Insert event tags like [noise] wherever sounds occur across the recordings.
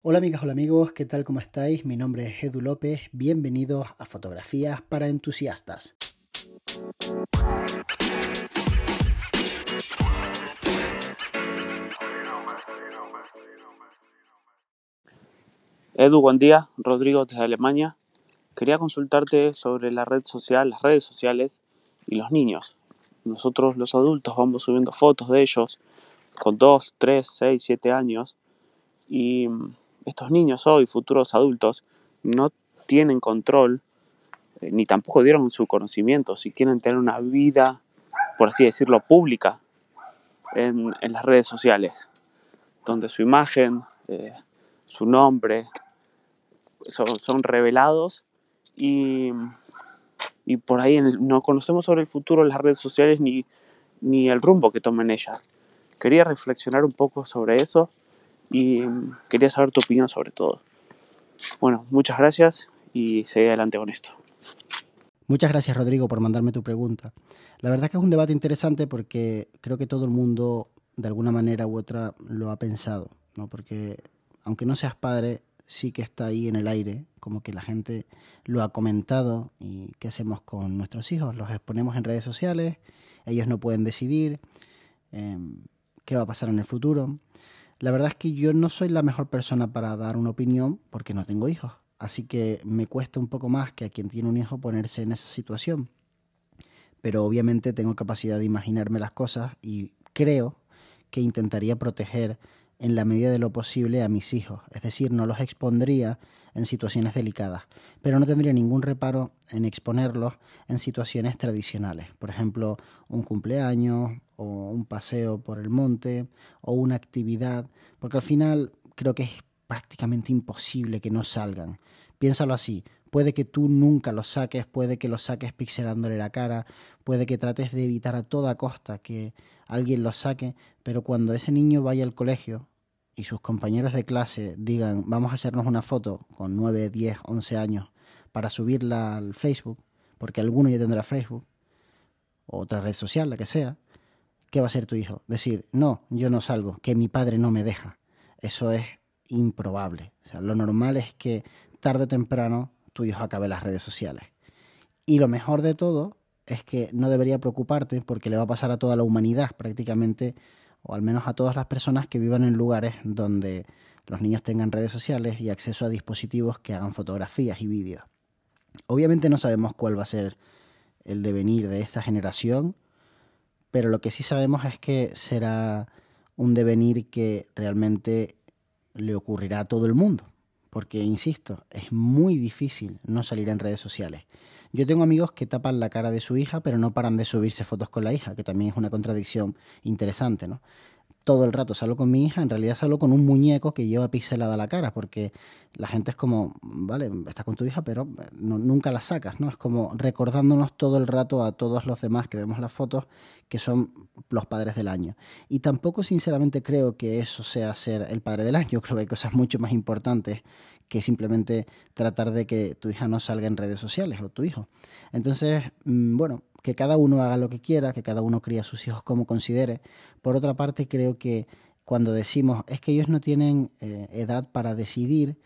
Hola amigas, hola amigos, ¿qué tal? ¿Cómo estáis? Mi nombre es Edu López, bienvenidos a Fotografías para Entusiastas. Edu, buen día. Rodrigo desde Alemania. Quería consultarte sobre la red social, las redes sociales y los niños. Nosotros los adultos vamos subiendo fotos de ellos con 2, 3, 6, 7 años y estos niños hoy, futuros adultos, no tienen control eh, ni tampoco dieron su conocimiento si quieren tener una vida, por así decirlo, pública en, las redes sociales, donde su imagen, eh, su nombre son, revelados y, por ahí no conocemos sobre el futuro de las redes sociales ni, ni el rumbo que tomen ellas. Quería reflexionar un poco sobre eso y quería saber tu opinión sobre todo. Bueno, muchas gracias y seguí adelante con esto. Muchas gracias Rodrigo por mandarme tu pregunta. La verdad es que es un debate interesante porque creo que todo el mundo de alguna manera u otra lo ha pensado, ¿no? Porque aunque no seas padre, sí que está ahí en el aire, como que la gente lo ha comentado y qué hacemos con nuestros hijos, los exponemos en redes sociales, ellos no pueden decidir em, qué va a pasar en el futuro. La verdad es que yo no soy la mejor persona para dar una opinión porque no tengo hijos. Así que me cuesta un poco más que a quien tiene un hijo ponerse en esa situación. Pero obviamente tengo capacidad de imaginarme las cosas y creo que intentaría proteger en la medida de lo posible a mis hijos. Es decir, no los expondría en situaciones delicadas, pero no tendría ningún reparo en exponerlos en situaciones tradicionales. Por ejemplo, un cumpleaños o un paseo por el monte o una actividad, porque al final creo que es prácticamente imposible que no salgan. Piénsalo así, puede que tú nunca los saques, puede que los saques pixelándole la cara, puede que trates de evitar a toda costa que alguien los saque, pero cuando ese niño vaya al colegio y sus compañeros de clase digan vamos a hacernos una foto con 9, 10, 11 años para subirla al Facebook, porque alguno ya tendrá Facebook, o otra red social, la que sea, ¿qué va a ser tu hijo? Decir, no, yo no salgo, que mi padre no me deja. Eso es improbable. Lo normal es que tarde o temprano tu hijo acabe las redes sociales. Y lo mejor de todo es que no debería preocuparte porque le va a pasar a toda la humanidad prácticamente, o al menos a todas las personas que vivan en lugares donde los niños tengan redes sociales y acceso a dispositivos que hagan fotografías y vídeos. Obviamente no sabemos cuál va a ser el devenir de esta generación, pero lo que sí sabemos es que será un devenir que realmente le ocurrirá a todo el mundo. Porque, insisto, es muy difícil no salir en redes sociales. Yo tengo amigos que tapan la cara de su hija, pero no paran de subirse fotos con la hija, que también es una contradicción interesante, ¿no? Todo el rato salgo con mi hija, en realidad salgo con un muñeco que lleva pixelada la cara, porque la gente es como, vale, estás con tu hija, pero nunca la sacas, ¿no? Es como recordándonos todo el rato a todos los demás que vemos las fotos que son los padres del año. Y tampoco sinceramente creo que eso sea ser el padre del año, [laughs] creo que hay cosas mucho más importantes que simplemente tratar de que tu hija no salga en redes sociales o tu hijo. Entonces, mm, bueno, que cada uno haga lo que quiera, que cada uno cría a sus hijos como considere. Por otra parte, creo que cuando decimos es que ellos no tienen eh, edad para decidir,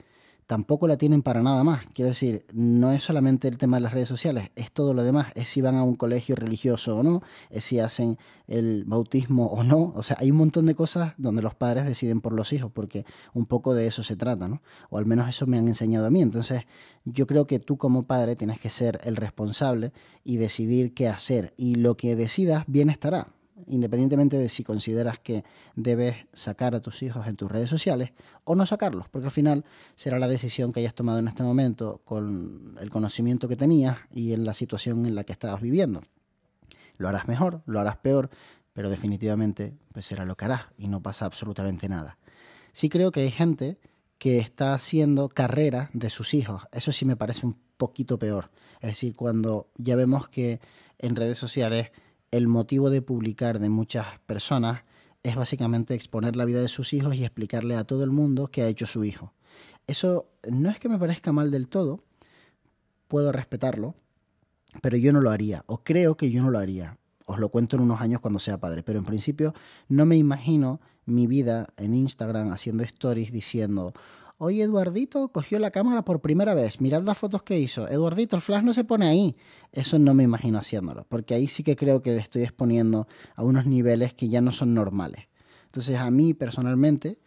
tampoco la tienen para nada más. Quiero decir, no es solamente el tema de las redes sociales, es todo lo demás. Es si van a un colegio religioso o no, es si hacen el bautismo o no. O sea, hay un montón de cosas donde los padres deciden por los hijos, porque un poco de eso se trata, ¿no? O al menos eso me han enseñado a mí. Entonces, yo creo que tú como padre tienes que ser el responsable y decidir qué hacer. Y lo que decidas, bien estará independientemente de si consideras que debes sacar a tus hijos en tus redes sociales o no sacarlos, porque al final será la decisión que hayas tomado en este momento con el conocimiento que tenías y en la situación en la que estabas viviendo. Lo harás mejor, lo harás peor, pero definitivamente pues será lo que harás y no pasa absolutamente nada. Sí creo que hay gente que está haciendo carrera de sus hijos. Eso sí me parece un poquito peor. Es decir, cuando ya vemos que en redes sociales el motivo de publicar de muchas personas es básicamente exponer la vida de sus hijos y explicarle a todo el mundo qué ha hecho su hijo. Eso no es que me parezca mal del todo, puedo respetarlo, pero yo no lo haría, o creo que yo no lo haría. Os lo cuento en unos años cuando sea padre, pero en principio no me imagino mi vida en Instagram haciendo stories diciendo, Hoy Eduardito cogió la cámara por primera vez. Mirad las fotos que hizo. Eduardito, el flash no se pone ahí. Eso no me imagino haciéndolo, porque ahí sí que creo que le estoy exponiendo a unos niveles que ya no son normales. Entonces, a mí personalmente,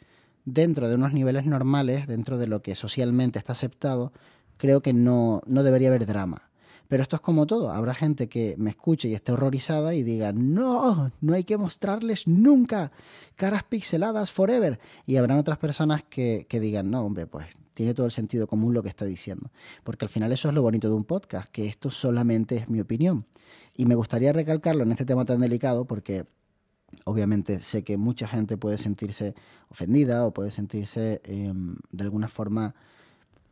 dentro de unos niveles normales, dentro de lo que socialmente está aceptado, creo que no, no debería haber drama. Pero esto es como todo. Habrá gente que me escuche y esté horrorizada y diga, no, no hay que mostrarles nunca caras pixeladas forever. Y habrán otras personas que, que digan, no, hombre, pues tiene todo el sentido común lo que está diciendo. Porque al final eso es lo bonito de un podcast, que esto solamente es mi opinión. Y me gustaría recalcarlo en este tema tan delicado porque obviamente sé que mucha gente puede sentirse ofendida o puede sentirse em, de alguna forma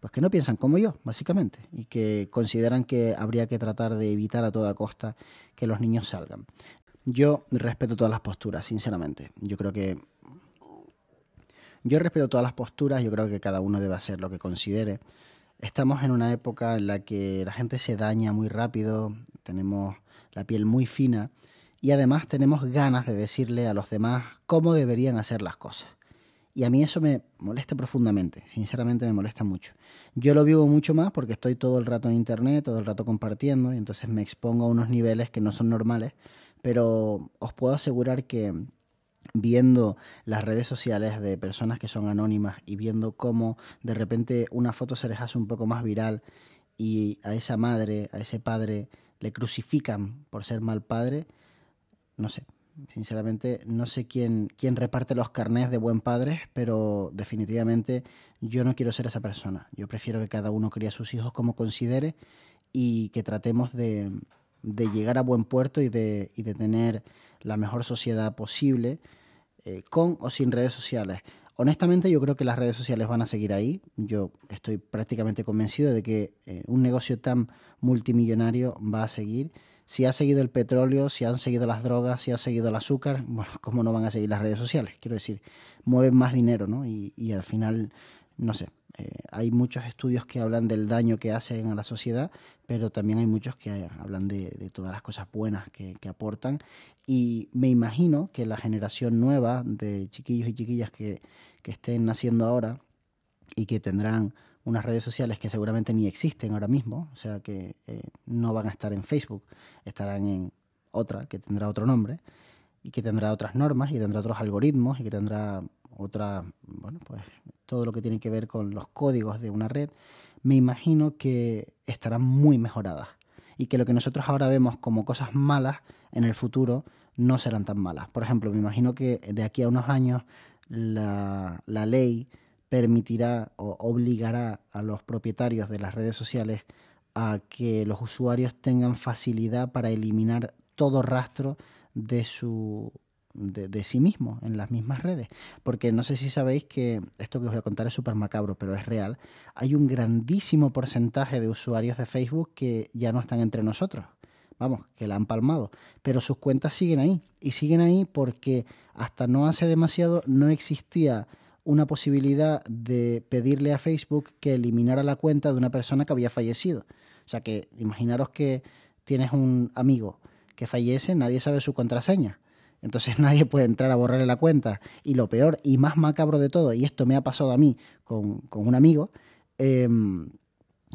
pues que no piensan como yo, básicamente, y que consideran que habría que tratar de evitar a toda costa que los niños salgan. Yo respeto todas las posturas, sinceramente. Yo creo que yo respeto todas las posturas, yo creo que cada uno debe hacer lo que considere. Estamos en una época en la que la gente se daña muy rápido, tenemos la piel muy fina y además tenemos ganas de decirle a los demás cómo deberían hacer las cosas. Y a mí eso me molesta profundamente, sinceramente me molesta mucho. Yo lo vivo mucho más porque estoy todo el rato en internet, todo el rato compartiendo, y entonces me expongo a unos niveles que no son normales, pero os puedo asegurar que viendo las redes sociales de personas que son anónimas y viendo cómo de repente una foto se les hace un poco más viral y a esa madre, a ese padre le crucifican por ser mal padre, no sé, Sinceramente, no sé quién, quién reparte los carnés de buen padre, pero definitivamente yo no quiero ser esa persona. Yo prefiero que cada uno críe a sus hijos como considere y que tratemos de, de llegar a buen puerto y de, y de tener la mejor sociedad posible, eh, con o sin redes sociales. Honestamente, yo creo que las redes sociales van a seguir ahí. Yo estoy prácticamente convencido de que eh, un negocio tan multimillonario va a seguir si ha seguido el petróleo, si han seguido las drogas, si ha seguido el azúcar, bueno, ¿cómo no van a seguir las redes sociales? Quiero decir, mueven más dinero, ¿no? Y, al final, no sé, eh, hay muchos estudios que hablan del daño que hacen a la sociedad, pero también hay muchos que hablan de, de todas las cosas buenas que, que, aportan. Y me imagino que la generación nueva de chiquillos y chiquillas que, que estén naciendo ahora y que tendrán unas redes sociales que seguramente ni existen ahora mismo, o sea que eh, no van a estar en Facebook, estarán en otra que tendrá otro nombre y que tendrá otras normas y tendrá otros algoritmos y que tendrá otra, bueno, pues todo lo que tiene que ver con los códigos de una red, me imagino que estarán muy mejoradas y que lo que nosotros ahora vemos como cosas malas en el futuro no serán tan malas. Por ejemplo, me imagino que de aquí a unos años la, la ley permitirá o obligará a los propietarios de las redes sociales a que los usuarios tengan facilidad para eliminar todo rastro de su de, sí mismo en las mismas redes. Porque no sé si sabéis que esto que os voy a contar es súper macabro, pero es real. Hay un grandísimo porcentaje de usuarios de Facebook que ya no están entre nosotros. Vamos, que la han palmado. Pero sus cuentas siguen ahí. Y siguen ahí porque hasta no hace demasiado no existía una posibilidad de pedirle a Facebook que eliminara la cuenta de una persona que había fallecido. O sea que imaginaros que tienes un amigo que fallece, nadie sabe su contraseña. Entonces [laughs] nadie puede entrar a borrarle la cuenta. Y lo peor y más macabro de todo, y esto me ha pasado a mí con, con un amigo, eh,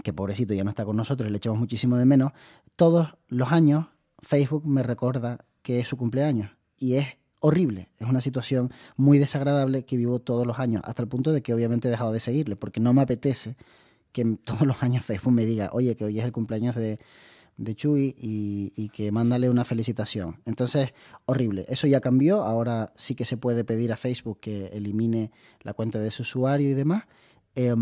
que pobrecito ya no está con nosotros, le echamos muchísimo de menos, todos los años Facebook me recuerda que es su cumpleaños. Y es horrible. Es una situación muy desagradable que vivo todos los años, hasta el punto de que obviamente he dejado de seguirle, porque no me apetece que [laughs] todos los años Facebook me diga, oye, que hoy es el cumpleaños de, de Chuy y, que mándale una felicitación. Entonces, horrible. Eso ya cambió. Ahora sí que se puede pedir a Facebook que elimine la cuenta de ese usuario y demás. Eh,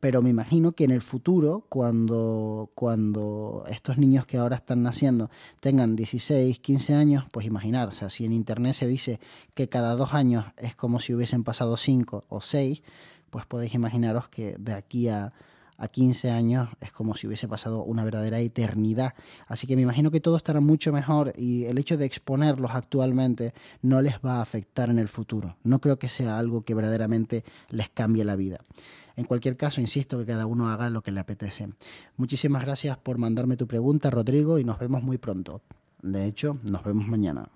pero me imagino que en el futuro, cuando, cuando estos niños que ahora están naciendo tengan 16, 15 años, pues imaginar, o sea, si en Internet se dice que cada dos años es como si hubiesen pasado 5 o 6, pues podéis imaginaros que de aquí a, a 15 años es como si hubiese pasado una verdadera eternidad. Así que me imagino que todo estará mucho mejor y el hecho de exponerlos actualmente no les va a afectar en el futuro. No creo que sea algo que verdaderamente les cambie la vida. En cualquier caso, insisto que cada uno haga lo que le apetece. Muchísimas gracias por mandarme tu pregunta, Rodrigo, y nos vemos muy pronto. De hecho, nos vemos mañana.